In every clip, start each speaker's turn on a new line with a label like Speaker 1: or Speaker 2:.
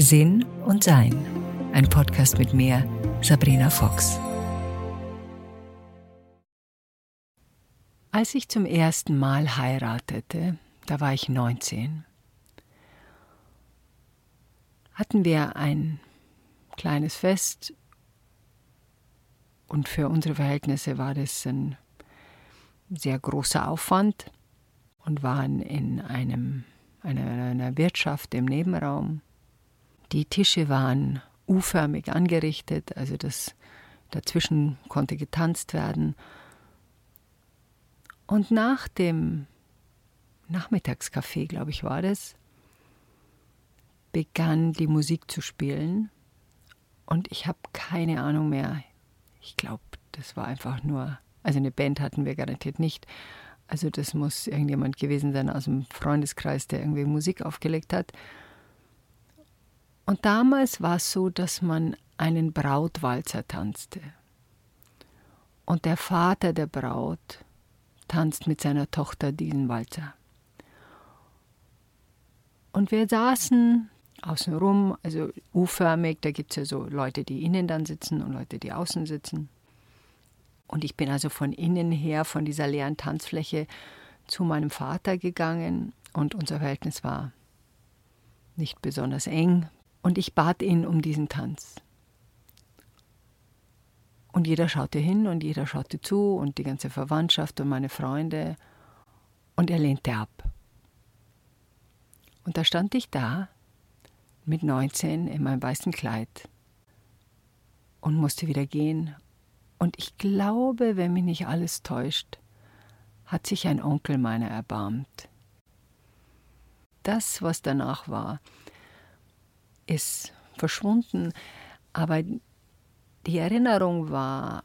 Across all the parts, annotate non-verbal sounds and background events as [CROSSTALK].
Speaker 1: Sinn und Sein. Ein Podcast mit mir, Sabrina Fox. Als ich zum ersten Mal heiratete, da war ich 19, hatten wir ein kleines Fest und für unsere Verhältnisse war das ein sehr großer Aufwand und waren in einem, einer, einer Wirtschaft im Nebenraum. Die Tische waren U-förmig angerichtet, also das dazwischen konnte getanzt werden. Und nach dem Nachmittagskaffee, glaube ich, war das, begann die Musik zu spielen. Und ich habe keine Ahnung mehr. Ich glaube, das war einfach nur, also eine Band hatten wir garantiert nicht. Also das muss irgendjemand gewesen sein aus dem Freundeskreis, der irgendwie Musik aufgelegt hat. Und damals war es so, dass man einen Brautwalzer tanzte. Und der Vater der Braut tanzt mit seiner Tochter diesen Walzer. Und wir saßen außenrum, also U-förmig, da gibt es ja so Leute, die innen dann sitzen und Leute, die außen sitzen. Und ich bin also von innen her, von dieser leeren Tanzfläche zu meinem Vater gegangen und unser Verhältnis war nicht besonders eng, und ich bat ihn um diesen Tanz. Und jeder schaute hin und jeder schaute zu und die ganze Verwandtschaft und meine Freunde. Und er lehnte ab. Und da stand ich da mit 19 in meinem weißen Kleid und musste wieder gehen. Und ich glaube, wenn mich nicht alles täuscht, hat sich ein Onkel meiner erbarmt. Das, was danach war, ist verschwunden, aber die Erinnerung war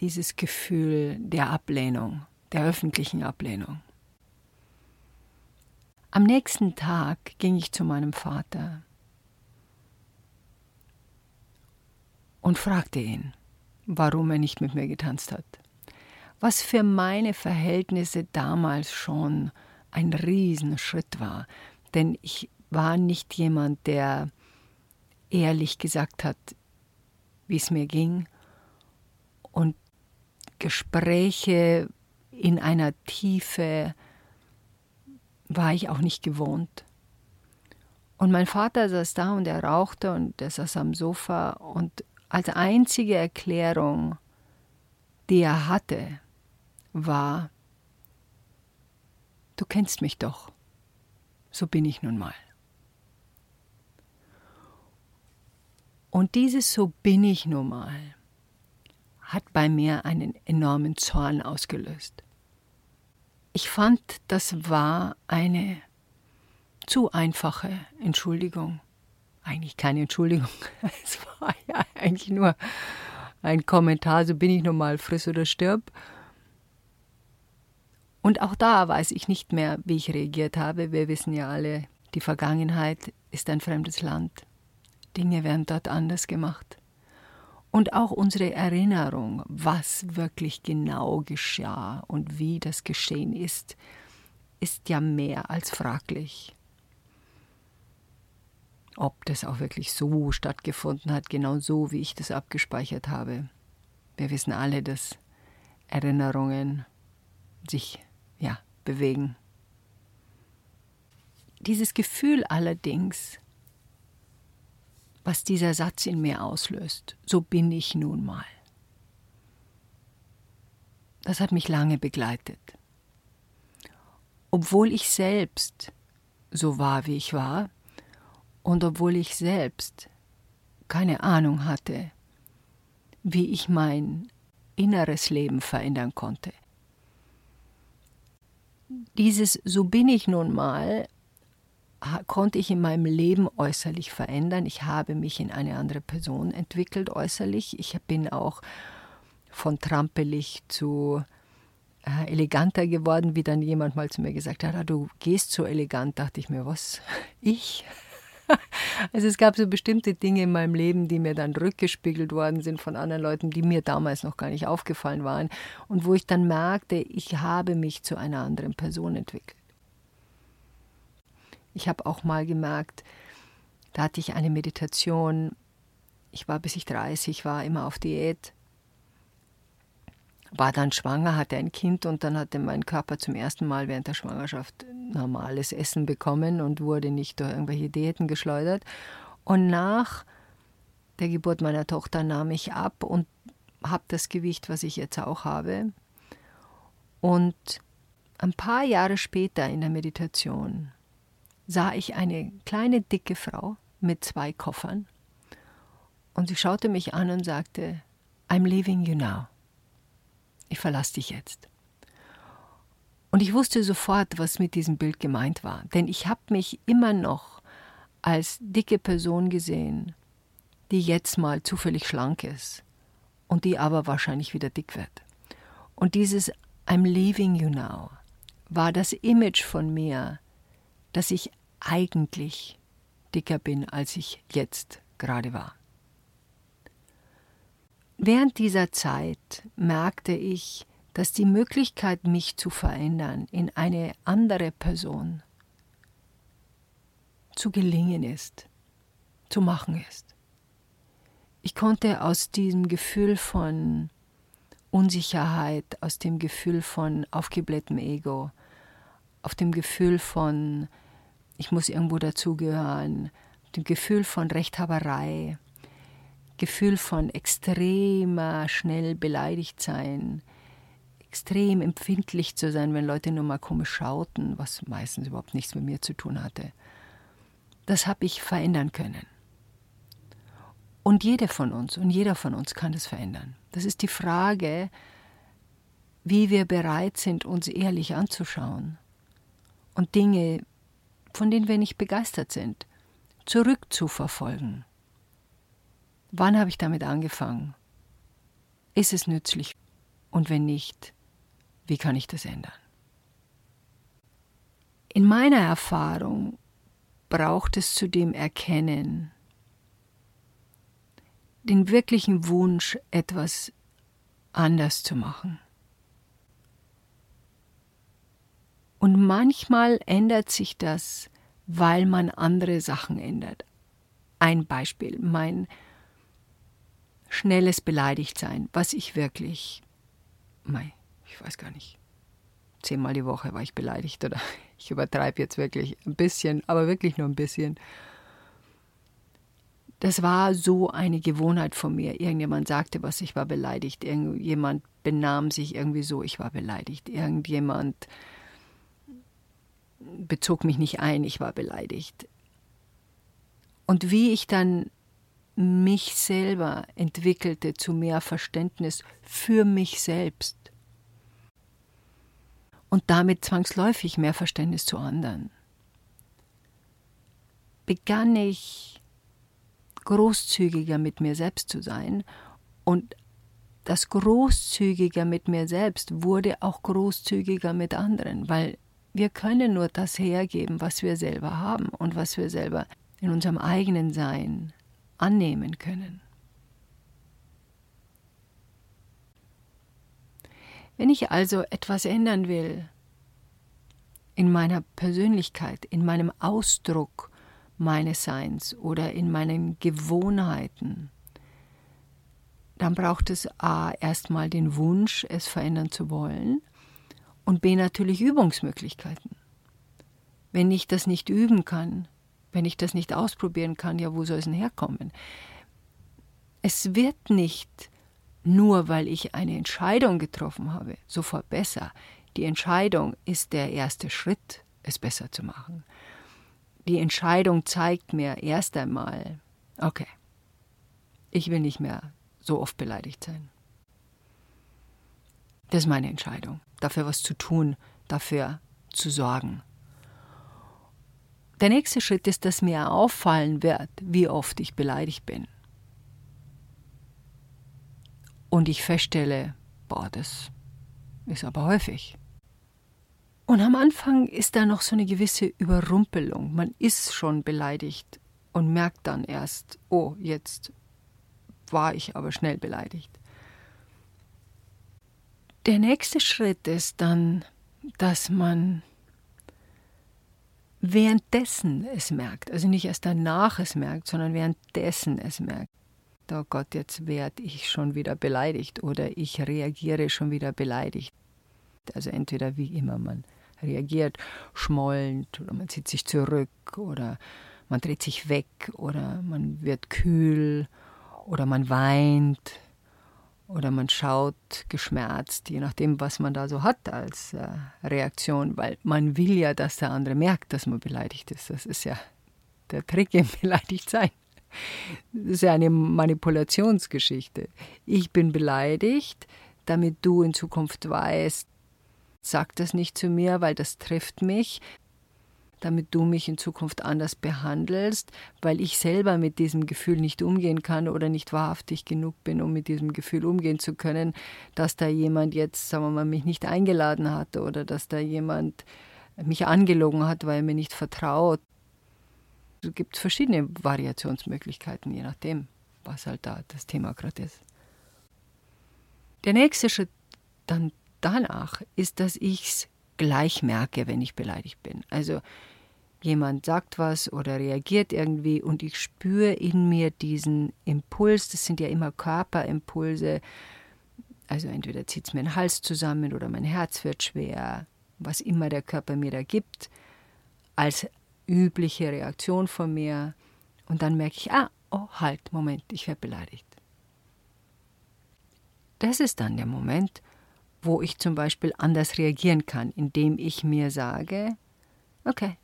Speaker 1: dieses Gefühl der Ablehnung, der öffentlichen Ablehnung. Am nächsten Tag ging ich zu meinem Vater und fragte ihn, warum er nicht mit mir getanzt hat. Was für meine Verhältnisse damals schon ein Riesenschritt war, denn ich war nicht jemand, der ehrlich gesagt hat, wie es mir ging und Gespräche in einer Tiefe war ich auch nicht gewohnt. Und mein Vater saß da und er rauchte und er saß am Sofa und als einzige Erklärung, die er hatte, war, du kennst mich doch, so bin ich nun mal. Und dieses So bin ich nun mal hat bei mir einen enormen Zorn ausgelöst. Ich fand, das war eine zu einfache Entschuldigung. Eigentlich keine Entschuldigung. [LAUGHS] Es war ja eigentlich nur ein Kommentar, so bin ich nun mal, friss oder stirb. Und auch da weiß ich nicht mehr, wie ich reagiert habe. Wir wissen ja alle, die Vergangenheit ist ein fremdes Land. Dinge werden dort anders gemacht. Und auch unsere Erinnerung, was wirklich genau geschah und wie das geschehen ist, ist ja mehr als fraglich. Ob das auch wirklich so stattgefunden hat, genau so, wie ich das abgespeichert habe. Wir wissen alle, dass Erinnerungen sich ja bewegen. Dieses Gefühl allerdings, was dieser Satz in mir auslöst. So bin ich nun mal. Das hat mich lange begleitet. Obwohl ich selbst so war, wie ich war, und obwohl ich selbst keine Ahnung hatte, wie ich mein inneres Leben verändern konnte. Dieses So bin ich nun mal konnte ich in meinem Leben äußerlich verändern. Ich habe mich in eine andere Person entwickelt äußerlich. Ich bin auch von trampelig zu äh, eleganter geworden, wie dann jemand mal zu mir gesagt hat, ah, du gehst so elegant, dachte ich mir, was? Ich? [LAUGHS] also es gab so bestimmte Dinge in meinem Leben, die mir dann rückgespiegelt worden sind von anderen Leuten, die mir damals noch gar nicht aufgefallen waren und wo ich dann merkte, ich habe mich zu einer anderen Person entwickelt. Ich habe auch mal gemerkt, Da hatte ich eine Meditation. Ich war bis ich 30 war, immer auf Diät. War dann schwanger, hatte ein Kind und dann hatte mein Körper zum ersten Mal während der Schwangerschaft normales Essen bekommen und wurde nicht durch irgendwelche Diäten geschleudert. Und nach der Geburt meiner Tochter nahm ich ab und habe das Gewicht, was ich jetzt auch habe. Und ein paar Jahre später in der Meditation sah ich eine kleine, dicke Frau mit zwei Koffern. Und sie schaute mich an und sagte, I'm leaving you now. Ich verlasse dich jetzt. Und ich wusste sofort, was mit diesem Bild gemeint war, denn ich habe mich immer noch als dicke Person gesehen, die jetzt mal zufällig schlank ist und die aber wahrscheinlich wieder dick wird. Und dieses I'm leaving you now war das Image von mir, dass ich eigentlich dicker bin, als ich jetzt gerade war. Während dieser Zeit merkte ich, dass die Möglichkeit, mich zu verändern in eine andere Person zu gelingen ist, zu machen ist. Ich konnte aus diesem Gefühl von Unsicherheit, aus dem Gefühl von aufgeblähtem Ego, auf dem Gefühl von ich muss irgendwo dazugehören, dem Gefühl von Rechthaberei, Gefühl von extremer schnell beleidigt sein, extrem empfindlich zu sein, wenn Leute nur mal komisch schauten, was meistens überhaupt nichts mit mir zu tun hatte. Das habe ich verändern können. Und jede von uns und jeder von uns kann das verändern. Das ist die Frage, wie wir bereit sind, uns ehrlich anzuschauen und Dinge von denen wir nicht begeistert sind, zurückzuverfolgen. Wann habe ich damit angefangen? Ist es nützlich? Und wenn nicht, wie kann ich das ändern? In meiner Erfahrung braucht es zu dem Erkennen, den wirklichen Wunsch, etwas anders zu machen. Und manchmal ändert sich das, weil man andere Sachen ändert. Ein Beispiel, mein schnelles Beleidigtsein, was ich wirklich, mei, ich weiß gar nicht, zehnmal die Woche war ich beleidigt oder [LAUGHS] ich übertreibe jetzt wirklich ein bisschen, aber wirklich nur ein bisschen. Das war so eine Gewohnheit von mir. Irgendjemand sagte was, ich war beleidigt. Irgendjemand benahm sich irgendwie so, ich war beleidigt. Irgendjemand bezog mich nicht ein, ich war beleidigt. Und wie ich dann mich selber entwickelte zu mehr Verständnis für mich selbst und damit zwangsläufig mehr Verständnis zu anderen, begann ich großzügiger mit mir selbst zu sein und das Großzügiger mit mir selbst wurde auch großzügiger mit anderen, weil wir können nur das hergeben, was wir selber haben und was wir selber in unserem eigenen Sein annehmen können. Wenn ich also etwas ändern will in meiner Persönlichkeit, in meinem Ausdruck meines Seins oder in meinen Gewohnheiten, dann braucht es a erstmal den Wunsch, es verändern zu wollen und B natürlich Übungsmöglichkeiten. Wenn ich das nicht üben kann, wenn ich das nicht ausprobieren kann, ja, wo soll es denn herkommen? Es wird nicht nur, weil ich eine Entscheidung getroffen habe, sofort besser. Die Entscheidung ist der erste Schritt, es besser zu machen. Die Entscheidung zeigt mir erst einmal, okay, ich will nicht mehr so oft beleidigt sein. Das ist meine Entscheidung, dafür was zu tun, dafür zu sorgen. Der nächste Schritt ist, dass mir auffallen wird, wie oft ich beleidigt bin. Und ich feststelle, boah, das ist aber häufig. Und am Anfang ist da noch so eine gewisse Überrumpelung. Man ist schon beleidigt und merkt dann erst, oh, jetzt war ich aber schnell beleidigt. Der nächste Schritt ist dann, dass man währenddessen es merkt, also nicht erst danach es merkt, sondern währenddessen es merkt, oh Gott, jetzt werde ich schon wieder beleidigt oder ich reagiere schon wieder beleidigt. Also entweder wie immer man reagiert, schmollend oder man zieht sich zurück oder man dreht sich weg oder man wird kühl oder man weint oder man schaut geschmerzt, je nachdem, was man da so hat als äh, Reaktion, weil man will ja, dass der andere merkt, dass man beleidigt ist. Das ist ja der Trick im [LAUGHS] Beleidigtsein. Das ist ja eine Manipulationsgeschichte. Ich bin beleidigt, damit du in Zukunft weißt, sag das nicht zu mir, weil das trifft mich damit du mich in Zukunft anders behandelst, weil ich selber mit diesem Gefühl nicht umgehen kann oder nicht wahrhaftig genug bin, um mit diesem Gefühl umgehen zu können, dass da jemand jetzt, sagen wir mal, mich nicht eingeladen hat oder dass da jemand mich angelogen hat, weil er mir nicht vertraut. Es gibt verschiedene Variationsmöglichkeiten, je nachdem, was halt da das Thema gerade ist. Der nächste Schritt dann danach ist, dass ich es gleich merke, wenn ich beleidigt bin. Also jemand sagt was oder reagiert irgendwie und ich spüre in mir diesen Impuls, das sind ja immer Körperimpulse, also entweder zieht es mir den Hals zusammen oder mein Herz wird schwer, was immer der Körper mir da gibt, als übliche Reaktion von mir. Und dann merke ich, ah, oh, halt, Moment, ich werde beleidigt. Das ist dann der Moment, wo ich zum Beispiel anders reagieren kann, indem ich mir sage, okay,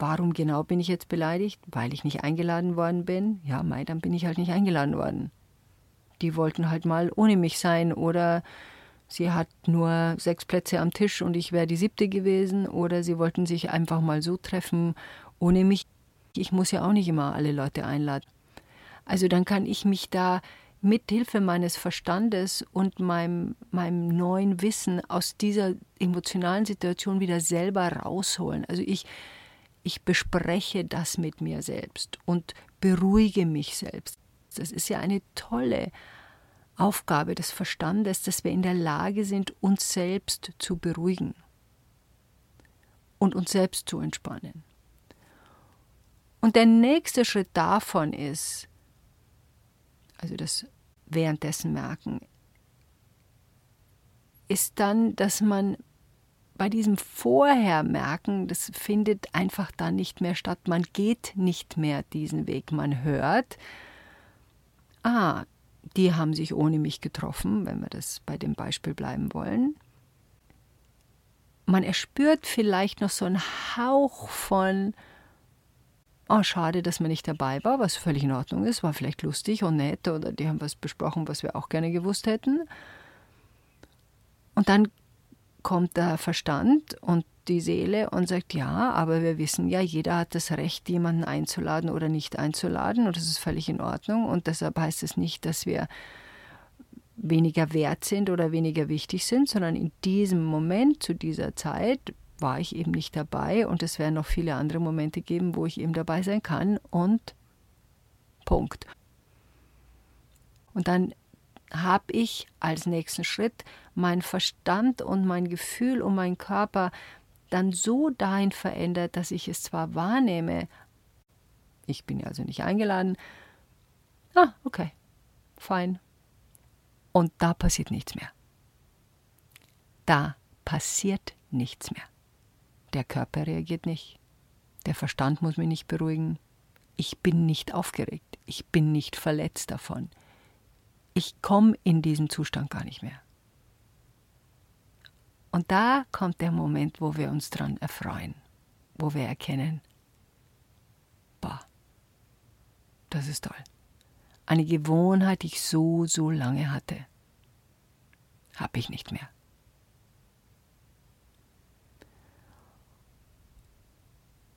Speaker 1: Warum genau bin ich jetzt beleidigt? Weil ich nicht eingeladen worden bin? Ja, mei, dann bin ich halt nicht eingeladen worden. Die wollten halt mal ohne mich sein oder sie hat nur sechs Plätze am Tisch und ich wäre die siebte gewesen oder sie wollten sich einfach mal so treffen ohne mich. Ich muss ja auch nicht immer alle Leute einladen. Also dann kann ich mich da mit Hilfe meines Verstandes und meinem, meinem neuen Wissen aus dieser emotionalen Situation wieder selber rausholen. Also ich ich bespreche das mit mir selbst und beruhige mich selbst. Das ist ja eine tolle Aufgabe des Verstandes, dass wir in der Lage sind, uns selbst zu beruhigen und uns selbst zu entspannen. Und der nächste Schritt davon ist, also das währenddessen merken, ist dann, dass man bei diesem Vorhermerken, das findet einfach dann nicht mehr statt. Man geht nicht mehr diesen Weg. Man hört, ah, die haben sich ohne mich getroffen, wenn wir das bei dem Beispiel bleiben wollen. Man erspürt vielleicht noch so einen Hauch von, oh, schade, dass man nicht dabei war, was völlig in Ordnung ist, war vielleicht lustig und nett oder die haben was besprochen, was wir auch gerne gewusst hätten. Und dann kommt der Verstand und die Seele und sagt, ja, aber wir wissen ja, jeder hat das Recht, jemanden einzuladen oder nicht einzuladen und das ist völlig in Ordnung und deshalb heißt es nicht, dass wir weniger wert sind oder weniger wichtig sind, sondern in diesem Moment, zu dieser Zeit, war ich eben nicht dabei und es werden noch viele andere Momente geben, wo ich eben dabei sein kann und Punkt. Und dann habe ich als nächsten Schritt mein Verstand und mein Gefühl und mein Körper dann so dahin verändert, dass ich es zwar wahrnehme, ich bin ja also nicht eingeladen, ah, okay, fein. Und da passiert nichts mehr. Da passiert nichts mehr. Der Körper reagiert nicht. Der Verstand muss mich nicht beruhigen. Ich bin nicht aufgeregt. Ich bin nicht verletzt davon ich komme in diesen Zustand gar nicht mehr. Und da kommt der Moment, wo wir uns dran erfreuen, wo wir erkennen, boah, das ist toll. Eine Gewohnheit, die ich so, so lange hatte, habe ich nicht mehr.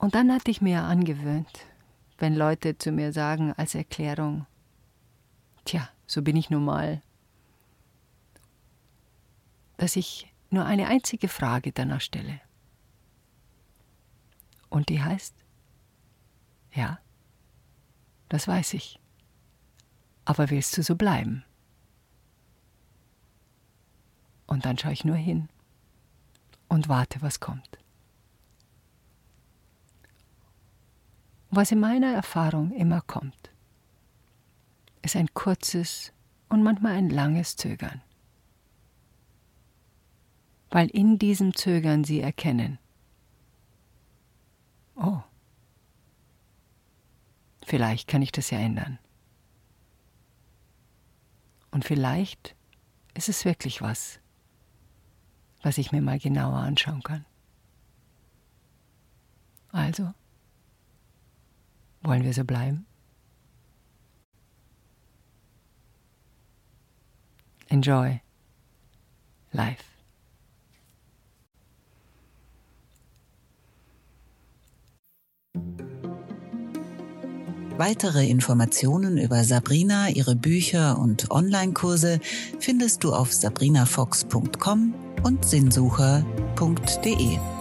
Speaker 1: Und dann hatte ich mir angewöhnt, wenn Leute zu mir sagen als Erklärung, tja, so bin ich nun mal, dass ich nur eine einzige Frage danach stelle. Und die heißt, ja, das weiß ich. Aber willst du so bleiben? Und dann schaue ich nur hin und warte, was kommt. Was in meiner Erfahrung immer kommt, ist ein kurzes und manchmal ein langes Zögern. Weil in diesem Zögern sie erkennen, oh, vielleicht kann ich das ja ändern. Und vielleicht ist es wirklich was, was ich mir mal genauer anschauen kann. Also, wollen wir so bleiben? Enjoy life.
Speaker 2: Weitere Informationen über Sabrina, ihre Bücher und Online-Kurse findest du auf sabrinafox.com und sinnsucher.de.